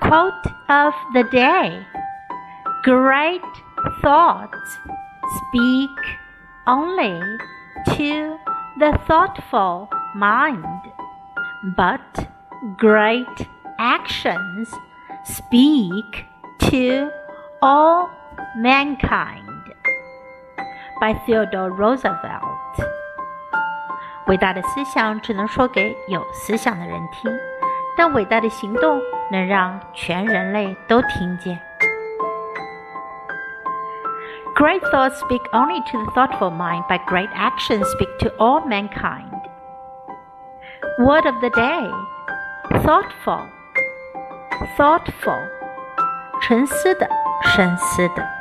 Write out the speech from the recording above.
Quote of the day Great thoughts speak only to the thoughtful mind, but great actions speak to all mankind. By Theodore Roosevelt。伟大的思想只能说给有思想的人听， 但伟大的行动能让全人类都听见。Great thoughts speak only to the thoughtful mind, but great actions speak to all mankind. Word of the day thoughtful, thoughtful, 沉思的，深思的。